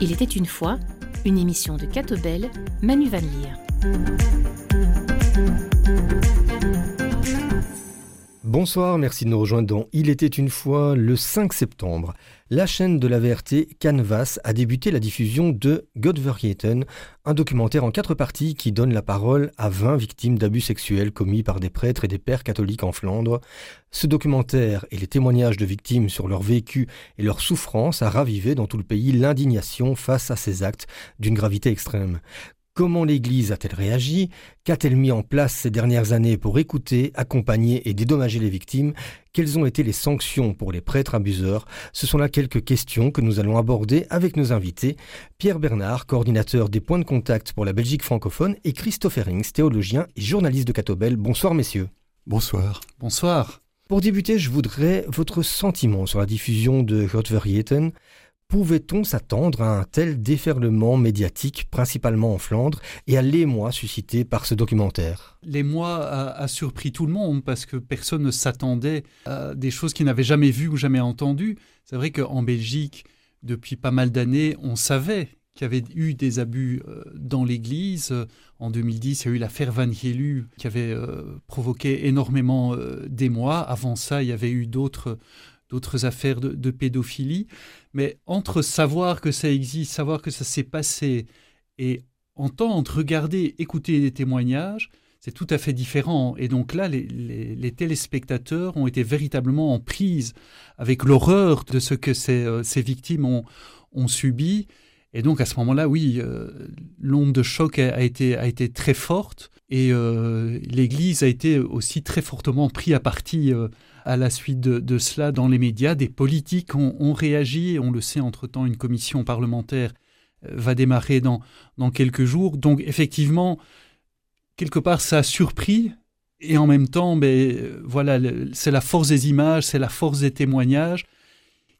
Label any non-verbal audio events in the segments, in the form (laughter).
Il était une fois une émission de Catobel, Manu Van Leer. Bonsoir, merci de nous rejoindre Il était une fois le 5 septembre. La chaîne de la VRT Canvas a débuté la diffusion de Godvergeten, un documentaire en quatre parties qui donne la parole à 20 victimes d'abus sexuels commis par des prêtres et des pères catholiques en Flandre. Ce documentaire et les témoignages de victimes sur leur vécu et leur souffrance a ravivé dans tout le pays l'indignation face à ces actes d'une gravité extrême. Comment l'Église a-t-elle réagi? Qu'a-t-elle mis en place ces dernières années pour écouter, accompagner et dédommager les victimes? Quelles ont été les sanctions pour les prêtres abuseurs? Ce sont là quelques questions que nous allons aborder avec nos invités. Pierre Bernard, coordinateur des points de contact pour la Belgique francophone, et Christophe Rings, théologien et journaliste de Catobel. Bonsoir messieurs. Bonsoir. Bonsoir. Pour débuter, je voudrais votre sentiment sur la diffusion de Godverjeten. Pouvait-on s'attendre à un tel déferlement médiatique, principalement en Flandre, et à l'émoi suscité par ce documentaire? L'émoi a, surpris tout le monde parce que personne ne s'attendait à des choses qu'il n'avait jamais vues ou jamais entendues. C'est vrai qu'en Belgique, depuis pas mal d'années, on savait qu'il y avait eu des abus euh, dans l'Église. En 2010, il y a eu l'affaire Van Gelu qui avait euh, provoqué énormément euh, d'émoi. Avant ça, il y avait eu d'autres d'autres affaires de, pédophilie. Mais entre savoir que ça existe, savoir que ça s'est passé et entendre, regarder, écouter des témoignages, c'est tout à fait différent. Et donc là, les, téléspectateurs ont été véritablement en prise avec l'horreur de ce que ces, euh, ces victimes ont, ont, subi. Et donc à ce moment-là, oui, euh, l'onde de choc a, été, a été très forte et euh, l'Église a été aussi très fortement pris à partie à la suite de, cela dans les médias. Des politiques ont, réagi, on le sait entre-temps, une commission parlementaire euh, va démarrer dans, quelques jours. Donc effectivement, quelque part, ça a surpris. Et en même temps, ben, voilà, c'est la force des images, c'est la force des témoignages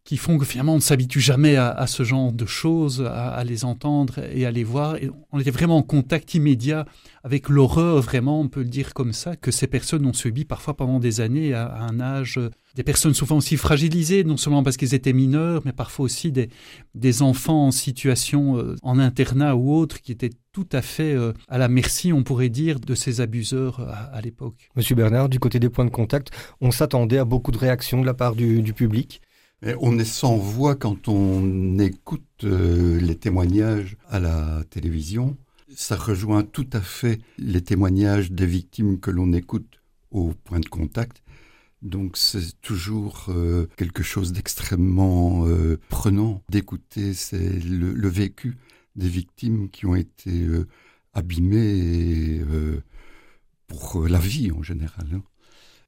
qui font que finalement on ne s'habitue jamais à, ce genre de choses, à, les entendre et à les voir. On était vraiment en contact immédiat avec l'horreur, vraiment, on peut le dire comme ça, que ces personnes ont subi parfois pendant des années à, un âge. Des personnes souvent aussi fragilisées, non seulement parce qu'ils étaient mineurs, mais parfois aussi des, des enfants en situation euh, en internat ou autre qui étaient tout à fait euh, à la merci, on pourrait dire, de ces abuseurs à, l'époque. Monsieur Bernard, du côté des points de contact, on s'attendait à beaucoup de réactions de la part du public mais on est sans voix quand on écoute euh, les témoignages à la télévision. Ça rejoint tout à fait les témoignages des victimes que l'on écoute au point de contact. Donc c'est toujours euh, quelque chose d'extrêmement euh, prenant d'écouter c'est le, vécu des victimes qui ont été abîmées pour la vie en général. Hein.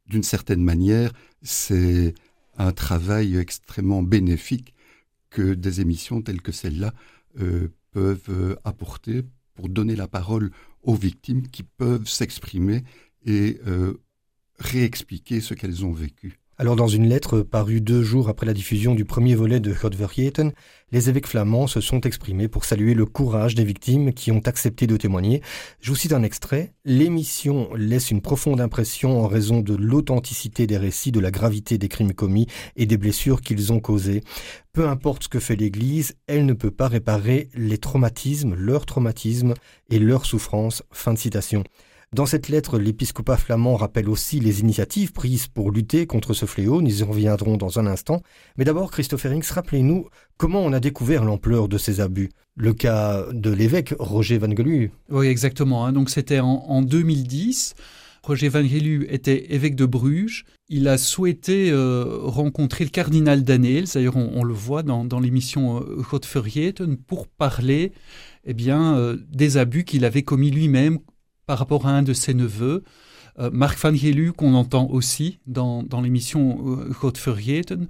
D'une certaine manière, c'est un travail extrêmement bénéfique que des émissions telles que celle-là euh, peuvent euh, apporter pour donner la parole aux victimes qui peuvent s'exprimer et euh, réexpliquer ce qu'elles ont vécu. Alors dans une lettre parue deux jours après la diffusion du premier volet de Godverjeten, les évêques flamands se sont exprimés pour saluer le courage des victimes qui ont accepté de témoigner. Je vous cite un extrait. L'émission laisse une profonde impression en raison de l'authenticité des récits, de la gravité des crimes commis et des blessures qu'ils ont causées. Peu importe ce que fait l'Église, elle ne peut pas réparer les traumatismes, leurs traumatismes et leurs souffrances. Fin de citation. Dans cette lettre, l'épiscopat flamand rappelle aussi les initiatives prises pour lutter contre ce fléau. Nous y reviendrons dans un instant. Mais d'abord, Christophe Herings, rappelez-nous comment on a découvert l'ampleur de ces abus. Le cas de l'évêque Roger Van Gelu. Oui, exactement. Hein. Donc c'était en, en 2010. Roger Van Gelu était évêque de Bruges. Il a souhaité euh, rencontrer le cardinal Danels, d'ailleurs on, le voit dans, l'émission euh, Godvergeten, pour parler eh bien, euh, des abus qu'il avait commis lui-même par rapport à un de ses neveux, euh, Marc Van Gelu, qu'on entend aussi dans, dans l'émission euh, Godvergeten.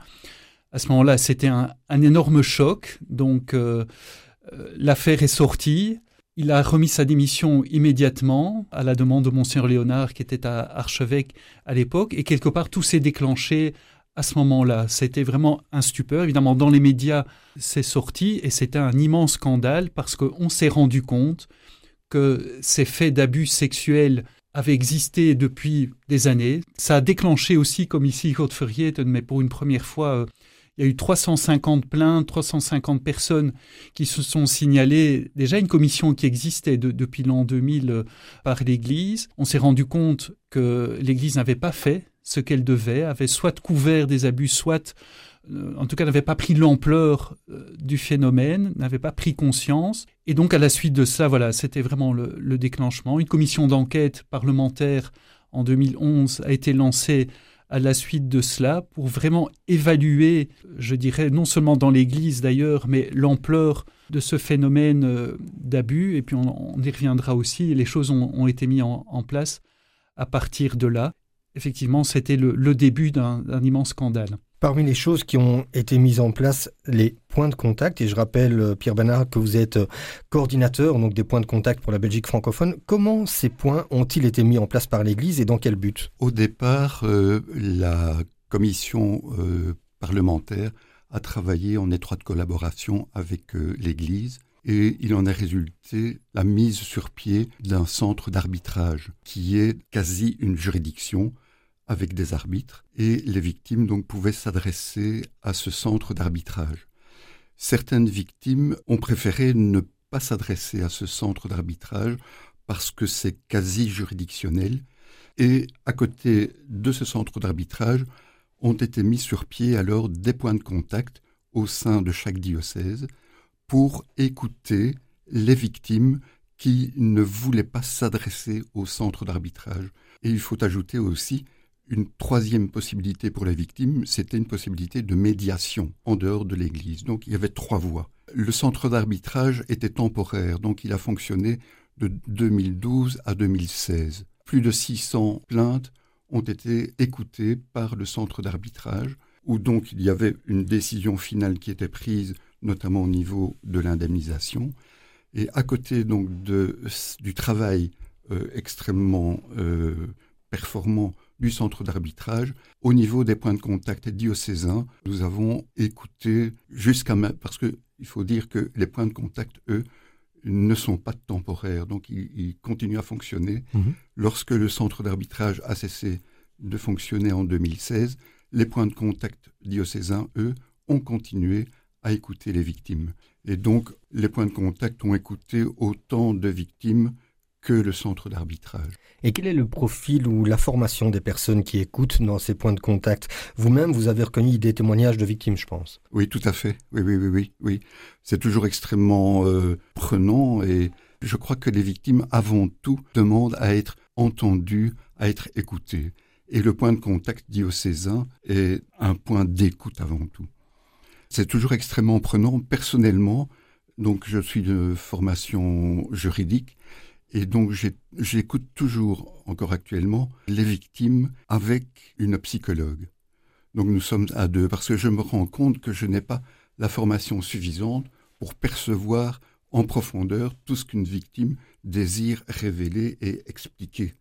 À ce moment-là, c'était un, un, énorme choc. Donc, euh, l'affaire est sortie. Il a remis sa démission immédiatement à la demande de Monseigneur Léonard, qui était à archevêque à l'époque. Et quelque part, tout s'est déclenché à ce moment-là. C'était vraiment un stupeur. Évidemment, dans les médias, c'est sorti et c'était un immense scandale parce qu'on s'est rendu compte que ces faits d'abus sexuels avait existé depuis des années. Ça a déclenché aussi, comme ici, Godfrieden, mais pour une première fois, euh, il y a eu 350 plaintes, 350 personnes qui se sont signalées. Déjà une commission qui existait depuis l'an 2000 euh, par l'Église. On s'est rendu compte que l'Église n'avait pas fait ce qu'elle devait, avait soit couvert des abus, soit en tout cas n'avait pas pris l'ampleur euh, du phénomène, n'avait pas pris conscience. Et donc à la suite de ça, voilà, c'était vraiment le, le déclenchement. Une commission d'enquête parlementaire en 2011 a été lancée à la suite de cela pour vraiment évaluer, je dirais, non seulement dans l'Église d'ailleurs, mais l'ampleur de ce phénomène euh, d'abus. Et puis on, y reviendra aussi. Les choses ont, été mises en, place à partir de là. Effectivement, c'était le début d'un immense scandale. Parmi les choses qui ont été mises en place, les points de contact, et je rappelle, euh, Pierre Bernard, que vous êtes euh, coordinateur donc des points de contact pour la Belgique francophone. Comment ces points ont-ils été mis en place par l'Église et dans quel but? Au départ, euh, la commission parlementaire a travaillé en étroite collaboration avec l'Église et il en a résulté la mise sur pied d'un centre d'arbitrage qui est quasi une juridiction avec des arbitres et les victimes donc pouvaient s'adresser à ce centre d'arbitrage. Certaines victimes ont préféré ne pas s'adresser à ce centre d'arbitrage parce que c'est quasi juridictionnel et à côté de ce centre d'arbitrage ont été mis sur pied alors des points de contact au sein de chaque diocèse pour écouter les victimes qui ne voulaient pas s'adresser au centre d'arbitrage. Et il faut ajouter aussi une troisième possibilité pour la victime, c'était une possibilité de médiation en dehors de l'Église. Donc il y avait trois voies. Le centre d'arbitrage était temporaire, donc il a fonctionné de 2012 à 2016. Plus de 600 plaintes ont été écoutées par le centre d'arbitrage, où donc il y avait une décision finale qui était prise, notamment au niveau de l'indemnisation. Et à côté donc du travail euh, extrêmement euh, performant du centre d'arbitrage. Au niveau des points de contact diocésains, nous avons écouté jusqu'à... Parce qu'il faut dire que les points de contact, eux, ne sont pas temporaires, donc ils, continuent à fonctionner. Mhm. Lorsque le centre d'arbitrage a cessé de fonctionner en 2016, les points de contact diocésains, eux, ont continué à écouter les victimes. Et donc, les points de contact ont écouté autant de victimes que le centre d'arbitrage. Et quel est le profil ou la formation des personnes qui écoutent dans ces points de contact? Vous-même, vous avez reconnu des témoignages de victimes, je pense. Oui, tout à fait. Oui, oui, oui, oui. oui. C'est toujours extrêmement euh, prenant et je crois que les victimes, avant tout, demandent à être entendues, à être écoutées. Et le point de contact diocésain est un point d'écoute avant tout. C'est toujours extrêmement prenant. Personnellement, donc je suis de formation juridique et donc j'écoute toujours, encore actuellement, les victimes avec une psychologue. Donc nous sommes à deux, parce que je me rends compte que je n'ai pas la formation suffisante pour percevoir en profondeur tout ce qu'une victime désire révéler et expliquer.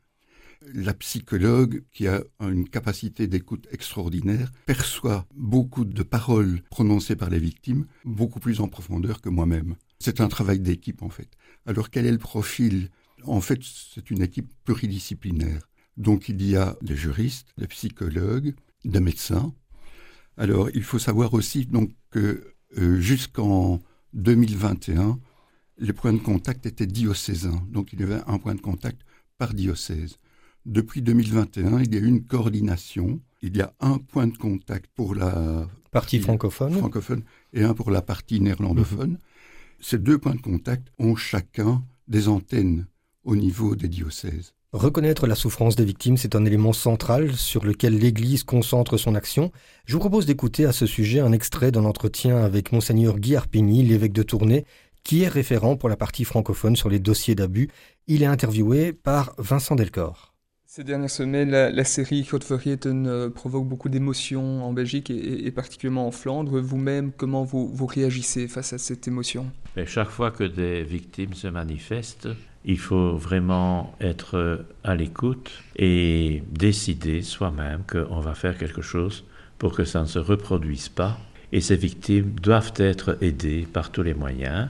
La psychologue, qui a une capacité d'écoute extraordinaire, perçoit beaucoup de paroles prononcées par les victimes beaucoup plus en profondeur que moi-même. C'est un travail d'équipe en fait. Alors quel est le profil? En fait, c'est une équipe pluridisciplinaire. Donc il y a des juristes, des psychologues, des médecins. Alors il faut savoir aussi donc que euh, jusqu'en 2021, les points de contact étaient diocésains. Donc il y avait un point de contact par diocèse. Depuis 2021, il y a eu une coordination. Il y a un point de contact pour la partie francophone, francophone et un pour la partie néerlandophone. Mhm. Ces deux points de contact ont chacun des antennes au niveau des diocèses. Reconnaître la souffrance des victimes, c'est un élément central sur lequel l'Église concentre son action. Je vous propose d'écouter à ce sujet un extrait d'un entretien avec monseigneur Guy Arpigny, l'évêque de Tournai, qui est référent pour la partie francophone sur les dossiers d'abus. Il est interviewé par Vincent Delcor. Ces dernières semaines, la, série Code euh, provoque beaucoup d'émotions en Belgique et, particulièrement en Flandre. Vous-même, comment vous, vous, réagissez face à cette émotion? Chaque fois que des victimes se manifestent, il faut vraiment être à l'écoute et décider soi-même qu'on va faire quelque chose pour que ça ne se reproduise pas. Et ces victimes doivent être aidées par tous les moyens,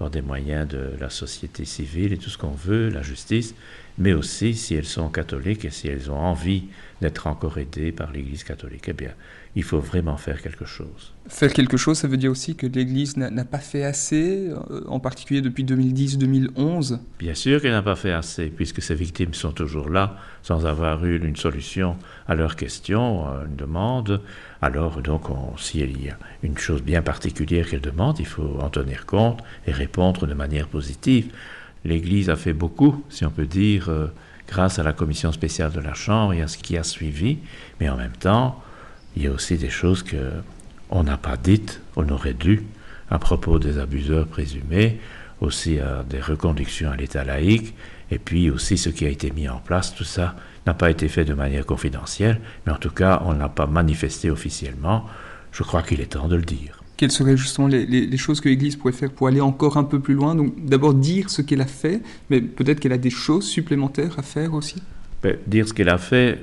par des moyens de la société civile et tout ce qu'on veut, la justice, mais aussi si elles sont catholiques et si elles ont envie d'être encore aidées par l'Église catholique. Eh bien, il faut vraiment faire quelque chose. Faire quelque chose, ça veut dire aussi que l'Église n'a pas fait assez, euh, en particulier depuis 2010-2011 Bien sûr qu'elle n'a pas fait assez, puisque ces victimes sont toujours là, sans avoir eu une solution à leurs questions, à une demande. Alors, donc, s'il y a une chose bien particulière qu'elle demande, il faut en tenir compte et répondre de manière positive. L'Église a fait beaucoup, si on peut dire, euh, grâce à la commission spéciale de la Chambre et à ce qui a suivi, mais en même temps, il y a aussi des choses que on n'a pas dites, on aurait dû, à propos des abuseurs présumés, aussi à des reconductions à l'état laïque, et puis aussi ce qui a été mis en place, tout ça n'a pas été fait de manière confidentielle, mais en tout cas, on n'a pas manifesté officiellement. Je crois qu'il est temps de le dire. Quelles seraient justement les, choses que l'Église pourrait faire pour aller encore un peu plus loin Donc d'abord dire ce qu'elle a fait, mais peut-être qu'elle a des choses supplémentaires à faire aussi ben, Dire ce qu'elle a fait,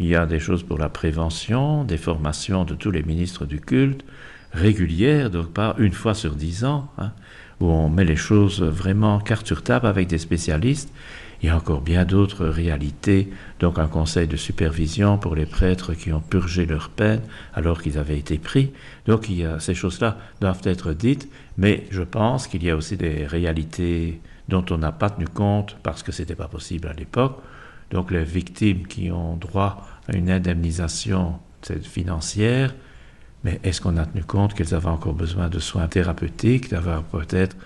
il y a des choses pour la prévention, des formations de tous les ministres du culte, régulières, donc pas une fois sur dix ans, hein, où on met les choses vraiment carte sur table avec des spécialistes. Il y a encore bien d'autres réalités, donc un conseil de supervision pour les prêtres qui ont purgé leur peine alors qu'ils avaient été pris. Donc ces choses-là doivent être dites, mais je pense qu'il y a aussi des réalités dont on n'a pas tenu compte parce que ce n'était pas possible à l'époque. Donc les victimes qui ont droit à une indemnisation financière, mais est-ce qu'on a tenu compte qu'elles avaient encore besoin de soins thérapeutiques, d'avoir peut-être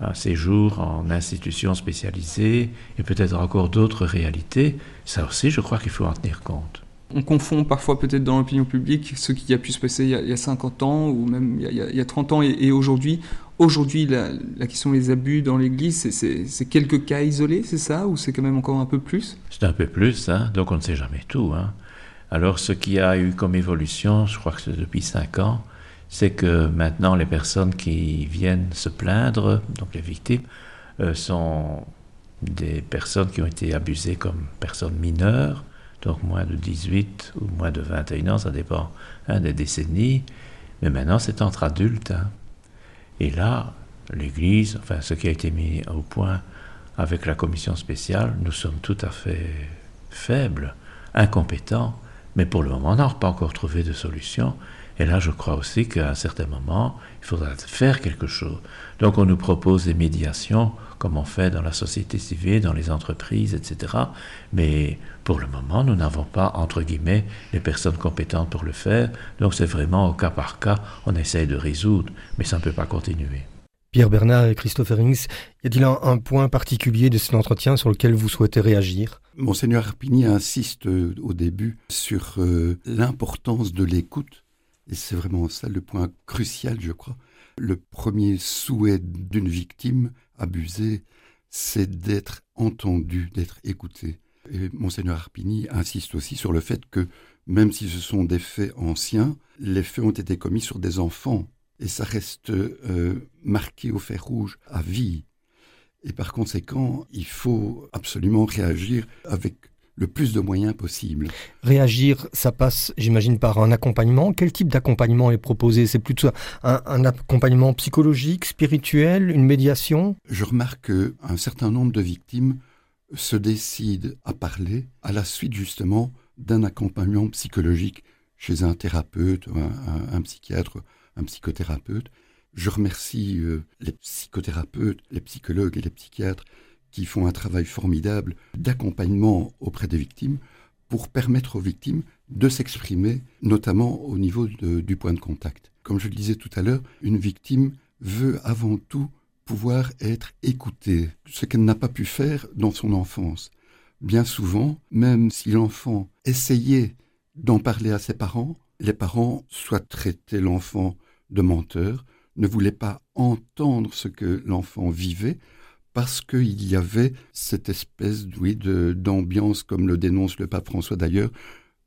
un séjour en institution spécialisée et peut-être encore d'autres réalités Ça aussi, je crois qu'il faut en tenir compte. On confond parfois peut-être dans l'opinion publique ce qui a pu se passer il y a, 50 ans ou même il y a, 30 ans et, aujourd'hui. Aujourd'hui, la, question des abus dans l'Église, c'est quelques cas isolés, c'est ça Ou c'est quand même encore un peu plus? C'est un peu plus, hein donc on ne sait jamais tout. Hein alors ce qui a eu comme évolution, je crois que c'est depuis cinq ans, c'est que maintenant les personnes qui viennent se plaindre, donc les victimes, euh, sont des personnes qui ont été abusées comme personnes mineures, donc moins de 18 ou moins de 21 ans, ça dépend hein, des décennies, mais maintenant c'est entre adultes. Hein. Et là, l'Église, enfin ce qui a été mis au point avec la commission spéciale, nous sommes tout à fait faibles, incompétents, mais pour le moment, on n'a pas encore trouvé de solution. Et là, je crois aussi qu'à un certain moment, il faudra faire quelque chose. Donc, on nous propose des médiations, comme on fait dans la société civile, dans les entreprises, etc. Mais pour le moment, nous n'avons pas, entre guillemets, les personnes compétentes pour le faire. Donc, c'est vraiment au cas par cas, on essaye de résoudre, mais ça ne peut pas continuer. Pierre Bernard et Christopher Rings, y a-t-il un, point particulier de cet entretien sur lequel vous souhaitez réagir? Monseigneur Arpigny insiste euh, au début sur euh, l'importance de l'écoute, et c'est vraiment ça le point crucial, je crois. Le premier souhait d'une victime abusée, c'est d'être entendu, d'être écouté. Et Monseigneur Arpigny insiste aussi sur le fait que même si ce sont des faits anciens, les faits ont été commis sur des enfants et ça reste euh, marqué au fer rouge à vie. Et par conséquent, il faut absolument réagir avec le plus de moyens possible. Réagir, ça passe, j'imagine, par un accompagnement. Quel type d'accompagnement est proposé? C'est plutôt un, un, accompagnement psychologique, spirituel, une médiation? Je remarque qu'un certain nombre de victimes se décident à parler à la suite justement d'un accompagnement psychologique chez un thérapeute, un psychiatre un psychothérapeute. Je remercie euh, les psychothérapeutes, les psychologues et les psychiatres qui font un travail formidable d'accompagnement auprès des victimes pour permettre aux victimes de s'exprimer, notamment au niveau du point de contact. Comme je le disais tout à l'heure, une victime veut avant tout pouvoir être écoutée, ce qu'elle n'a pas pu faire dans son enfance. Bien souvent, même si l'enfant essayait d'en parler à ses parents, les parents soit traitaient l'enfant de menteur, ne voulait pas entendre ce que l'enfant vivait, parce qu'il y avait cette espèce d'ambiance, comme le dénonce le pape François d'ailleurs,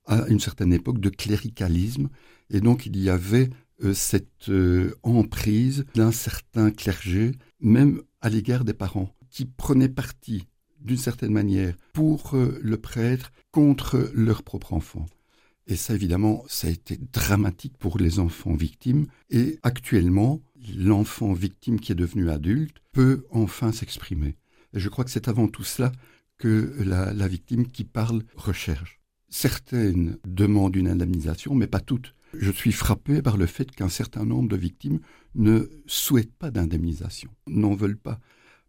à une certaine époque de cléricalisme, et donc il y avait euh, cette euh, emprise d'un certain clergé, même à l'égard des parents, qui prenaient parti d'une certaine manière pour euh, le prêtre contre leur propre enfant. Et ça, évidemment, ça a été dramatique pour les enfants victimes. Et actuellement, l'enfant victime qui est devenu adulte peut enfin s'exprimer. Et je crois que c'est avant tout cela que la, victime qui parle recherche. Certaines demandent une indemnisation, mais pas toutes. Je suis frappé par le fait qu'un certain nombre de victimes ne souhaitent pas d'indemnisation, n'en veulent pas,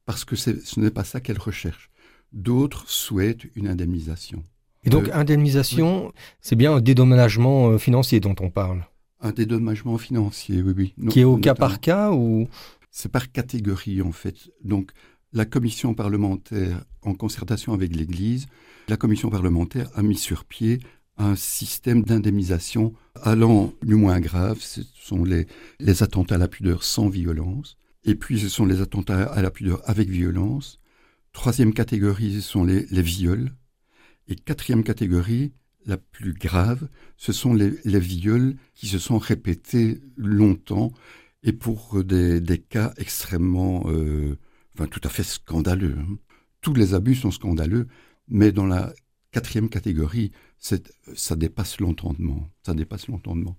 parce que ce n'est pas ça qu'elles recherchent. D'autres souhaitent une indemnisation. Et donc, euh, indemnisation, c'est bien un dédommagement euh, financier dont on parle Un dédommagement financier, oui, oui. qui est au cas par cas ou? C'est par catégorie, en fait. Donc, la commission parlementaire, en concertation avec l'Église, la commission parlementaire a mis sur pied un système d'indemnisation allant du moins grave, ce sont les, les attentats à la pudeur sans violence, et puis ce sont les attentats à la pudeur avec violence. Troisième catégorie, ce sont les, les viols. Et quatrième catégorie, la plus grave, ce sont les, les viols qui se sont répétés longtemps et pour des, cas extrêmement, euh, enfin tout à fait scandaleux. Hein. Tous les abus sont scandaleux, mais dans la quatrième catégorie, ça dépasse l'entendement. Ça dépasse l'entendement.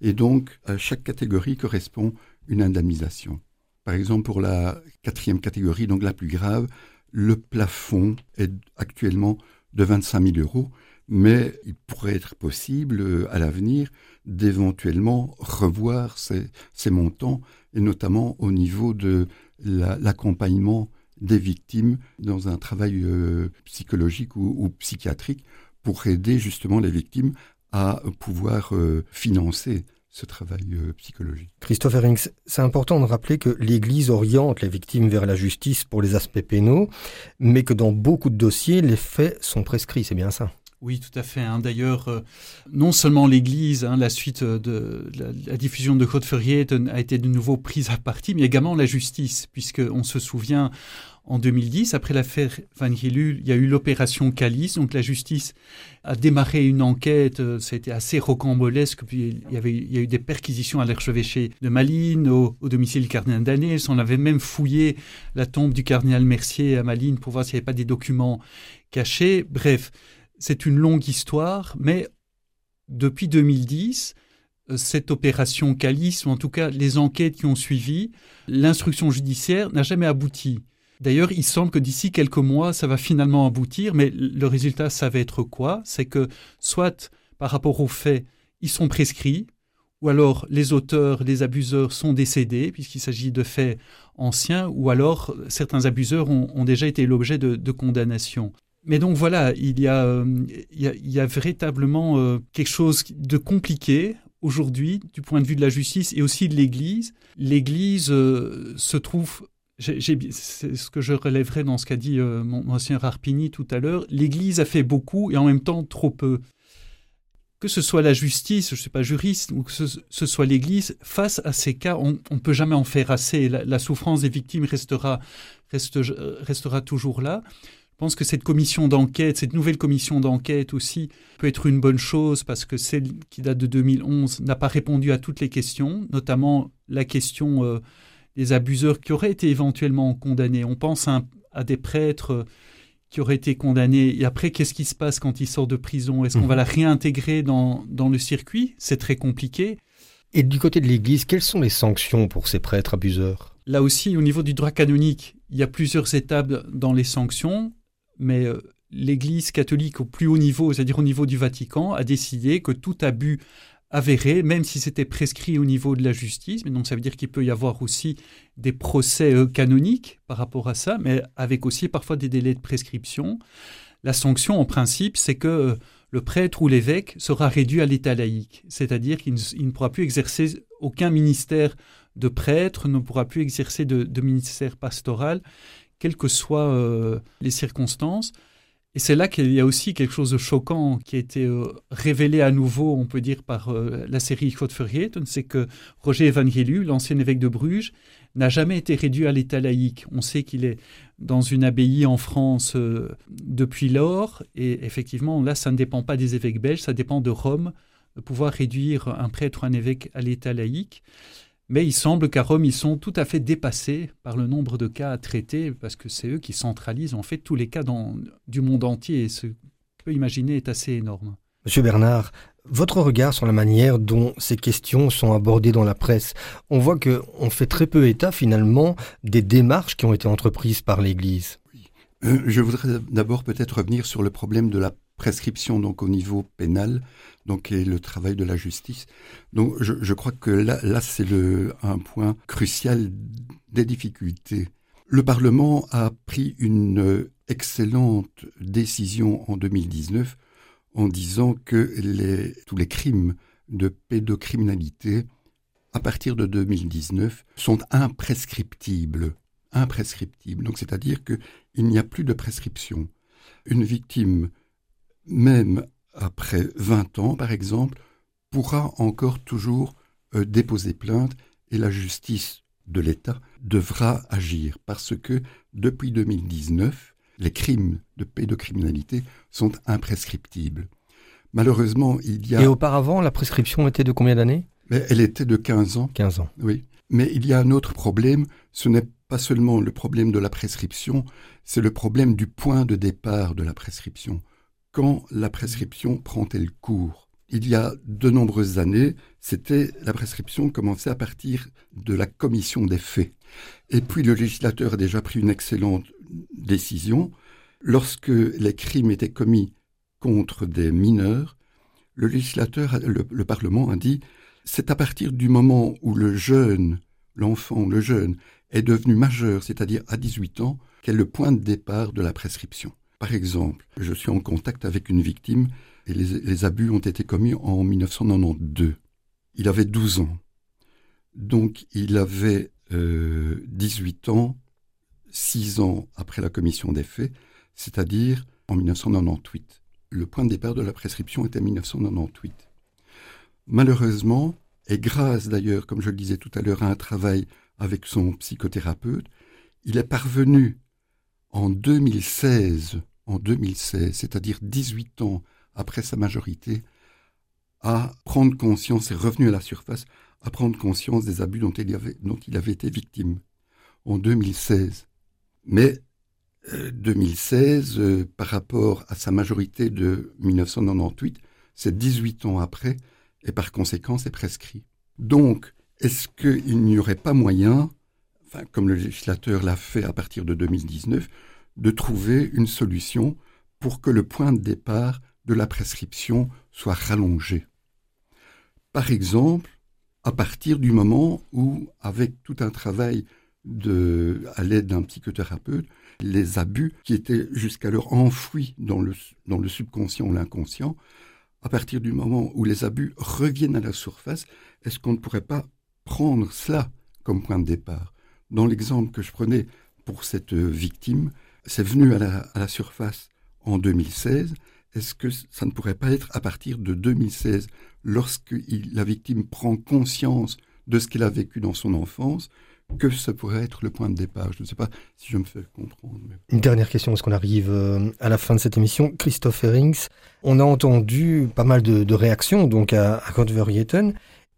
Et donc, à chaque catégorie correspond une indemnisation. Par exemple, pour la quatrième catégorie, donc la plus grave, le plafond est actuellement de 25 000 euros, mais il pourrait être possible euh, à l'avenir d'éventuellement revoir ces, montants, et notamment au niveau de l'accompagnement des victimes dans un travail euh, psychologique ou, psychiatrique pour aider justement les victimes à pouvoir euh, financer ce travail euh, psychologique. Christophe Herings, c'est important de rappeler que l'Église oriente les victimes vers la justice pour les aspects pénaux, mais que dans beaucoup de dossiers, les faits sont prescrits, c'est bien ça? Oui, tout à fait. Hein. D'ailleurs, euh, non seulement l'Église, hein, la suite de la, diffusion de Code a été de nouveau prise à partie, mais également la justice, puisqu'on se souvient en 2010, après l'affaire Van Gilul, il y a eu l'opération Calice, donc la justice a démarré une enquête, euh, a été assez rocambolesque, puis il y, avait, a eu des perquisitions à l'archevêché de Malines, au, domicile du cardinal d'Anès, on avait même fouillé la tombe du cardinal Mercier à Malines pour voir s'il n'y avait pas des documents cachés. Bref, c'est une longue histoire, mais depuis 2010, euh, cette opération Calice, ou en tout cas les enquêtes qui ont suivi, l'instruction judiciaire n'a jamais abouti. D'ailleurs, il semble que d'ici quelques mois, ça va finalement aboutir, mais le résultat, ça va être quoi? C'est que soit par rapport aux faits, ils sont prescrits, ou alors les auteurs, les abuseurs sont décédés, puisqu'il s'agit de faits anciens, ou alors certains abuseurs ont, déjà été l'objet de, condamnation. Mais donc voilà, il y a, euh, véritablement euh, quelque chose de compliqué aujourd'hui du point de vue de la justice et aussi de l'Église. L'Église euh, se trouve c'est ce que je relèverai dans ce qu'a dit euh, mon ancien Rarpini tout à l'heure. L'Église a fait beaucoup et en même temps trop peu. Que ce soit la justice, je ne suis pas juriste, ou que ce, soit l'Église, face à ces cas, on ne peut jamais en faire assez. La, souffrance des victimes restera, restera toujours là. Je pense que cette commission d'enquête, cette nouvelle commission d'enquête aussi, peut être une bonne chose parce que celle qui date de 2011 n'a pas répondu à toutes les questions, notamment la question euh, des abuseurs qui auraient été éventuellement condamnés. On pense à, des prêtres euh, qui auraient été condamnés. Et après, qu'est-ce qui se passe quand ils sortent de prison? Est-ce qu'on va mhm. la réintégrer dans, dans le circuit? C'est très compliqué. Et du côté de l'Église, quelles sont les sanctions pour ces prêtres abuseurs? Là aussi, au niveau du droit canonique, il y a plusieurs étapes dans les sanctions, mais euh, l'Église catholique au plus haut niveau, c'est-à-dire au niveau du Vatican, a décidé que tout abus avéré, même si c'était prescrit au niveau de la justice. Mais donc ça veut dire qu'il peut y avoir aussi des procès euh, canoniques par rapport à ça, mais avec aussi parfois des délais de prescription. La sanction, en principe, c'est que euh, le prêtre ou l'évêque sera réduit à l'état laïque, c'est-à-dire qu'il ne, pourra plus exercer aucun ministère de prêtre, ne pourra plus exercer de, ministère pastoral, quelles que soient euh, les circonstances. Et c'est là qu'il y a aussi quelque chose de choquant qui a été euh, révélé à nouveau, on peut dire, par euh, la série Godvergeten, c'est que Roger Evangeliu, l'ancien évêque de Bruges, n'a jamais été réduit à l'état laïque. On sait qu'il est dans une abbaye en France euh, depuis lors, et effectivement, là, ça ne dépend pas des évêques belges, ça dépend de Rome, de pouvoir réduire un prêtre ou un évêque à l'état laïque. Mais il semble qu'à Rome, ils sont tout à fait dépassés par le nombre de cas à traiter, parce que c'est eux qui centralisent en fait tous les cas dans, du monde entier. Et ce qu'on peut imaginer est assez énorme. Monsieur Bernard, votre regard sur la manière dont ces questions sont abordées dans la presse, on voit qu'on fait très peu état finalement des démarches qui ont été entreprises par l'Église. Oui. Euh, je voudrais d'abord peut-être revenir sur le problème de la prescription donc au niveau pénal, donc et le travail de la justice. Donc je, crois que là, là c'est un point crucial des difficultés. Le Parlement a pris une excellente décision en 2019 en disant que tous les crimes de pédocriminalité à partir de 2019 sont imprescriptibles. Imprescriptibles. Donc c'est-à-dire qu'il n'y a plus de prescription. Une victime, même après 20 ans par exemple, pourra encore toujours euh, déposer plainte et la justice de l'État devra agir parce que depuis 2019, les crimes de pédocriminalité sont imprescriptibles. Malheureusement, il y a... Et auparavant, la prescription était de combien d'années? Elle était de 15 ans. 15 ans. Oui. Mais il y a un autre problème, ce n'est pas seulement le problème de la prescription, c'est le problème du point de départ de la prescription. Quand la prescription prend-elle cours Il y a de nombreuses années, c'était la prescription commençait à partir de la commission des faits. Et puis le législateur a déjà pris une excellente décision. Lorsque les crimes étaient commis contre des mineurs, le législateur, le, Parlement a dit, c'est à partir du moment où le jeune, l'enfant, le jeune, est devenu majeur, c'est-à-dire à 18 ans, qu'est le point de départ de la prescription. Par exemple, je suis en contact avec une victime et les, abus ont été commis en 1992. Il avait 12 ans. Donc il avait 18 euh, ans, 6 ans après la commission des faits, c'est-à-dire en 1998 le point de départ de la prescription était 1998. Malheureusement, et grâce d'ailleurs, comme je le disais tout à l'heure, à un travail avec son psychothérapeute, il est parvenu en 2016, en 2016, c'est-à-dire 18 ans après sa majorité, à prendre conscience, et revenu à la surface, à prendre conscience des abus dont il avait, dont il avait été victime en 2016. Mais 2016, euh, euh, par rapport à sa majorité de 1998, c'est 18 ans après, et par conséquent, c'est prescrit. Donc, est-ce qu'il n'y aurait pas moyen, enfin, comme le législateur l'a fait à partir de 2019, de trouver une solution pour que le point de départ de la prescription soit rallongé. Par exemple, à partir du moment où, avec tout un travail à l'aide d'un psychothérapeute, les abus qui étaient jusqu'alors enfouis dans le, dans le subconscient ou l'inconscient, à partir du moment où les abus reviennent à la surface, est-ce qu'on ne pourrait pas prendre cela comme point de départ? Dans l'exemple que je prenais pour cette victime, c'est venu à la, surface en 2016. Est-ce que ça ne pourrait pas être à partir de 2016, lorsque la victime prend conscience de ce qu'elle a vécu dans son enfance, que ça pourrait être le point de départ? Je ne sais pas si je me fais comprendre. Une dernière question, parce qu'on arrive euh, à la fin de cette émission. Christophe Herings, on a entendu pas mal de, réactions donc à, à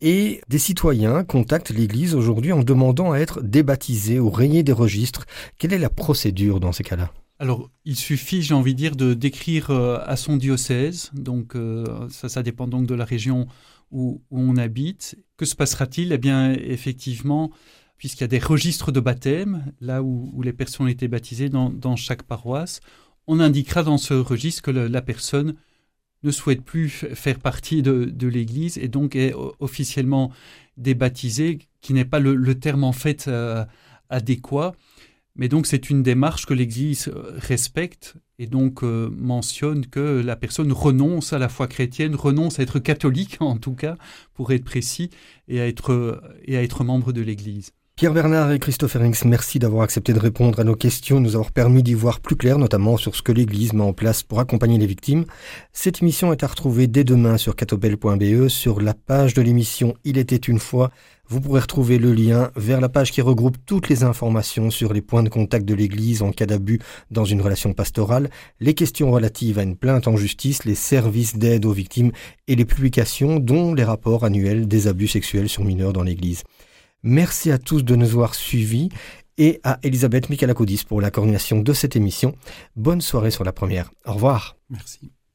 et des citoyens contactent l'Église aujourd'hui en demandant à être débaptisés ou rayés des registres. Quelle est la procédure dans ces cas-là? Alors, il suffit, j'ai envie de dire, de d'écrire euh, à son diocèse. Donc, euh, ça, dépend donc de la région où on habite. Que se passera-t-il? Eh bien, effectivement, puisqu'il y a des registres de baptême, là où, les personnes ont été baptisées dans, chaque paroisse. On indiquera dans ce registre que la personne ne souhaite plus faire partie de, l'Église et donc est officiellement débaptisée, qui n'est pas le, terme en fait euh, adéquat. Mais donc c'est une démarche que l'Église respecte et donc euh, mentionne que la personne renonce à la foi chrétienne, renonce à être catholique (laughs) en tout cas, pour être précis, et à être membre de l'Église. Pierre Bernard et Christophe Herings, merci d'avoir accepté de répondre à nos questions, nous avoir permis d'y voir plus clair, notamment sur ce que l'Église met en place pour accompagner les victimes. Cette émission est à retrouver dès demain sur catobel.be, sur la page de l'émission Il était une fois. Vous pourrez retrouver le lien vers la page qui regroupe toutes les informations sur les points de contact de l'Église en cas d'abus dans une relation pastorale, les questions relatives à une plainte en justice, les services d'aide aux victimes et les publications dont les rapports annuels des abus sexuels sur mineurs dans l'Église. Merci à tous de nous avoir suivis et à Elisabeth Michalakoudis pour la coordination de cette émission. Bonne soirée sur la première. Au revoir. Merci.